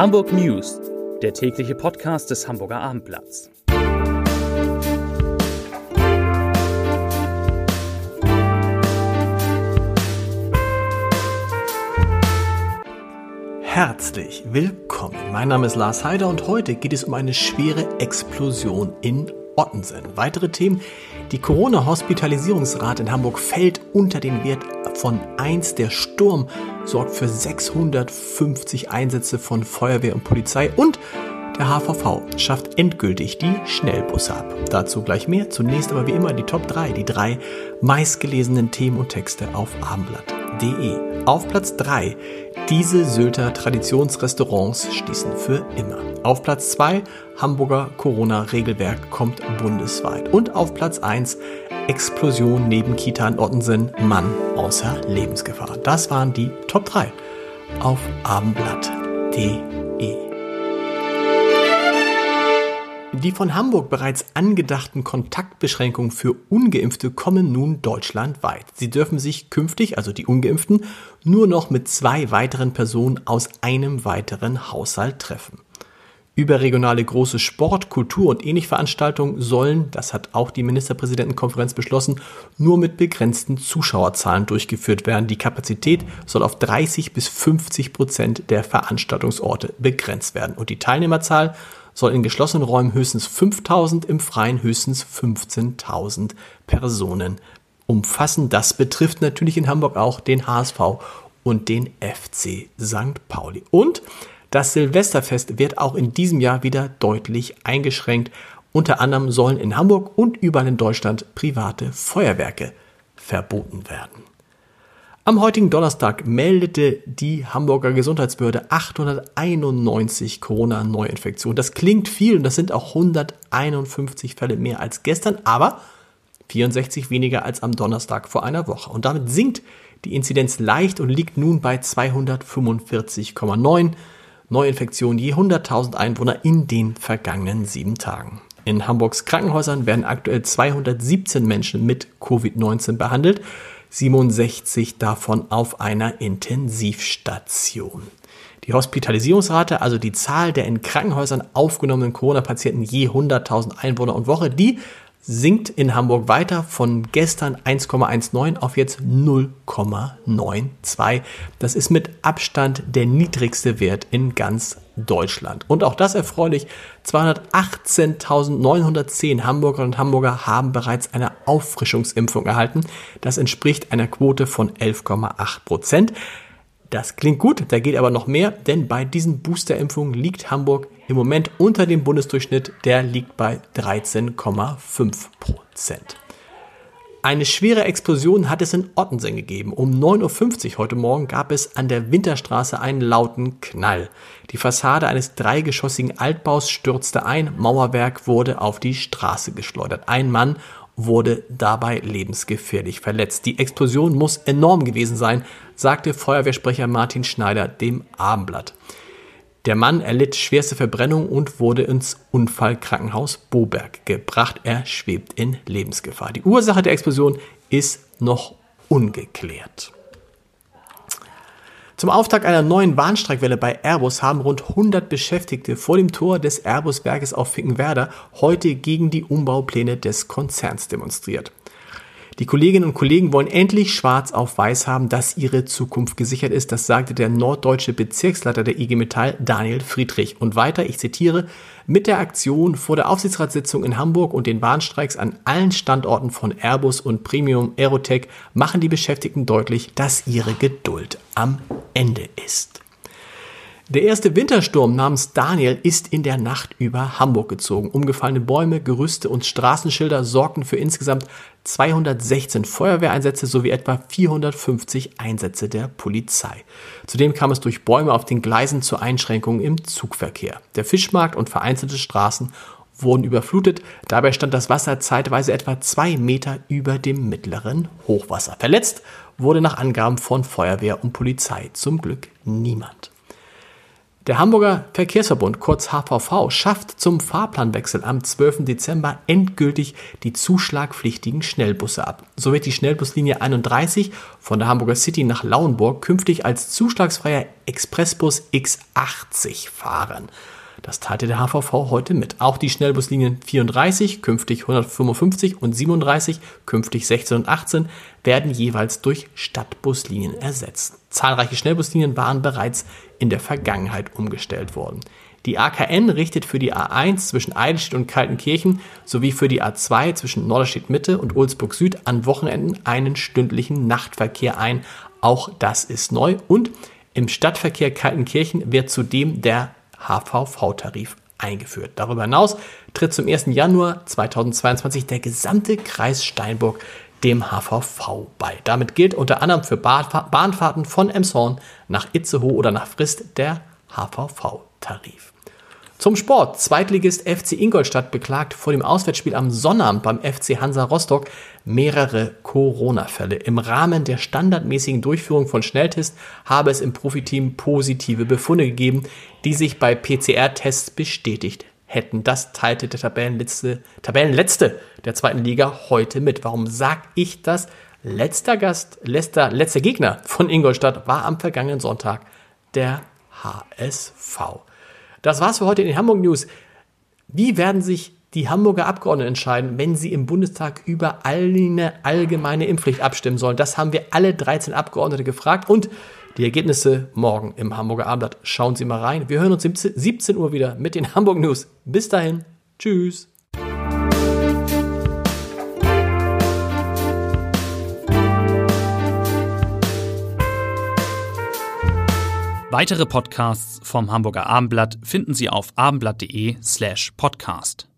Hamburg News, der tägliche Podcast des Hamburger Abendblatts. Herzlich willkommen. Mein Name ist Lars Heider und heute geht es um eine schwere Explosion in Ottensen. Weitere Themen. Die Corona-Hospitalisierungsrate in Hamburg fällt unter den Wert von 1. Der Sturm sorgt für 650 Einsätze von Feuerwehr und Polizei und der HVV schafft endgültig die Schnellbusse ab. Dazu gleich mehr. Zunächst aber wie immer die Top 3, die drei meistgelesenen Themen und Texte auf abendblatt.de. Auf Platz 3 diese Sylter Traditionsrestaurants schließen für immer. Auf Platz 2 Hamburger Corona-Regelwerk kommt bundesweit. Und auf Platz 1 Explosion neben Kita in Ottensen, Mann außer Lebensgefahr. Das waren die Top 3 auf abendblatt.de. Die von Hamburg bereits angedachten Kontaktbeschränkungen für ungeimpfte kommen nun deutschlandweit. Sie dürfen sich künftig, also die ungeimpften, nur noch mit zwei weiteren Personen aus einem weiteren Haushalt treffen. Überregionale große Sport-, Kultur- und ähnliche Veranstaltungen sollen, das hat auch die Ministerpräsidentenkonferenz beschlossen, nur mit begrenzten Zuschauerzahlen durchgeführt werden. Die Kapazität soll auf 30 bis 50 Prozent der Veranstaltungsorte begrenzt werden. Und die Teilnehmerzahl soll in geschlossenen Räumen höchstens 5000, im Freien höchstens 15.000 Personen umfassen. Das betrifft natürlich in Hamburg auch den HSV und den FC St. Pauli. Und das Silvesterfest wird auch in diesem Jahr wieder deutlich eingeschränkt. Unter anderem sollen in Hamburg und überall in Deutschland private Feuerwerke verboten werden. Am heutigen Donnerstag meldete die Hamburger Gesundheitsbehörde 891 Corona-Neuinfektionen. Das klingt viel und das sind auch 151 Fälle mehr als gestern, aber 64 weniger als am Donnerstag vor einer Woche. Und damit sinkt die Inzidenz leicht und liegt nun bei 245,9 Neuinfektionen je 100.000 Einwohner in den vergangenen sieben Tagen. In Hamburgs Krankenhäusern werden aktuell 217 Menschen mit Covid-19 behandelt. 67 davon auf einer Intensivstation. Die Hospitalisierungsrate, also die Zahl der in Krankenhäusern aufgenommenen Corona-Patienten je 100.000 Einwohner und Woche, die sinkt in Hamburg weiter von gestern 1,19 auf jetzt 0,92. Das ist mit Abstand der niedrigste Wert in ganz Deutschland. Und auch das erfreulich, 218.910 Hamburgerinnen und Hamburger haben bereits eine Auffrischungsimpfung erhalten. Das entspricht einer Quote von 11,8 Prozent. Das klingt gut, da geht aber noch mehr, denn bei diesen Boosterimpfungen liegt Hamburg im Moment unter dem Bundesdurchschnitt, der liegt bei 13,5 Prozent. Eine schwere Explosion hat es in Ottensen gegeben. Um 9.50 Uhr heute Morgen gab es an der Winterstraße einen lauten Knall. Die Fassade eines dreigeschossigen Altbaus stürzte ein, Mauerwerk wurde auf die Straße geschleudert. Ein Mann wurde dabei lebensgefährlich verletzt. Die Explosion muss enorm gewesen sein, sagte Feuerwehrsprecher Martin Schneider dem Abendblatt. Der Mann erlitt schwerste Verbrennung und wurde ins Unfallkrankenhaus Boberg gebracht. Er schwebt in Lebensgefahr. Die Ursache der Explosion ist noch ungeklärt. Zum Auftakt einer neuen Bahnstreikwelle bei Airbus haben rund 100 Beschäftigte vor dem Tor des Airbus-Werkes auf Finkenwerder heute gegen die Umbaupläne des Konzerns demonstriert. Die Kolleginnen und Kollegen wollen endlich schwarz auf weiß haben, dass ihre Zukunft gesichert ist. Das sagte der norddeutsche Bezirksleiter der IG Metall, Daniel Friedrich. Und weiter, ich zitiere, mit der Aktion vor der Aufsichtsratssitzung in Hamburg und den Bahnstreiks an allen Standorten von Airbus und Premium Aerotech machen die Beschäftigten deutlich, dass ihre Geduld am Ende ist. Der erste Wintersturm namens Daniel ist in der Nacht über Hamburg gezogen. Umgefallene Bäume, Gerüste und Straßenschilder sorgten für insgesamt 216 Feuerwehreinsätze sowie etwa 450 Einsätze der Polizei. Zudem kam es durch Bäume auf den Gleisen zu Einschränkungen im Zugverkehr. Der Fischmarkt und vereinzelte Straßen wurden überflutet. Dabei stand das Wasser zeitweise etwa zwei Meter über dem mittleren Hochwasser. Verletzt wurde nach Angaben von Feuerwehr und Polizei zum Glück niemand. Der Hamburger Verkehrsverbund, kurz HVV, schafft zum Fahrplanwechsel am 12. Dezember endgültig die zuschlagpflichtigen Schnellbusse ab. So wird die Schnellbuslinie 31 von der Hamburger City nach Lauenburg künftig als zuschlagsfreier Expressbus X80 fahren. Das teilte der HVV heute mit. Auch die Schnellbuslinien 34, künftig 155 und 37, künftig 16 und 18, werden jeweils durch Stadtbuslinien ersetzt. Zahlreiche Schnellbuslinien waren bereits in der Vergangenheit umgestellt worden. Die AKN richtet für die A1 zwischen Eidelstedt und Kaltenkirchen sowie für die A2 zwischen Norderstedt Mitte und Ulzburg Süd an Wochenenden einen stündlichen Nachtverkehr ein. Auch das ist neu und im Stadtverkehr Kaltenkirchen wird zudem der HVV-Tarif eingeführt. Darüber hinaus tritt zum 1. Januar 2022 der gesamte Kreis Steinburg dem HVV bei. Damit gilt unter anderem für Bahnfahrten von Emshorn nach Itzehoe oder nach Frist der HVV-Tarif. Zum Sport. Zweitligist FC Ingolstadt beklagt vor dem Auswärtsspiel am Sonnabend beim FC Hansa Rostock mehrere Corona-Fälle. Im Rahmen der standardmäßigen Durchführung von Schnelltests habe es im Profiteam positive Befunde gegeben, die sich bei PCR-Tests bestätigt hätten. Das teilte der Tabellenletzte, Tabellenletzte der zweiten Liga heute mit. Warum sag ich das? Letzter Gast, letzter, letzter Gegner von Ingolstadt war am vergangenen Sonntag der HSV. Das war's für heute in den Hamburg News. Wie werden sich die Hamburger Abgeordneten entscheiden, wenn sie im Bundestag über eine allgemeine Impfpflicht abstimmen sollen? Das haben wir alle 13 Abgeordnete gefragt und die Ergebnisse morgen im Hamburger Abendblatt. Schauen Sie mal rein. Wir hören uns 17 Uhr wieder mit den Hamburg News. Bis dahin. Tschüss. Weitere Podcasts vom Hamburger Abendblatt finden Sie auf abendblatt.de slash podcast.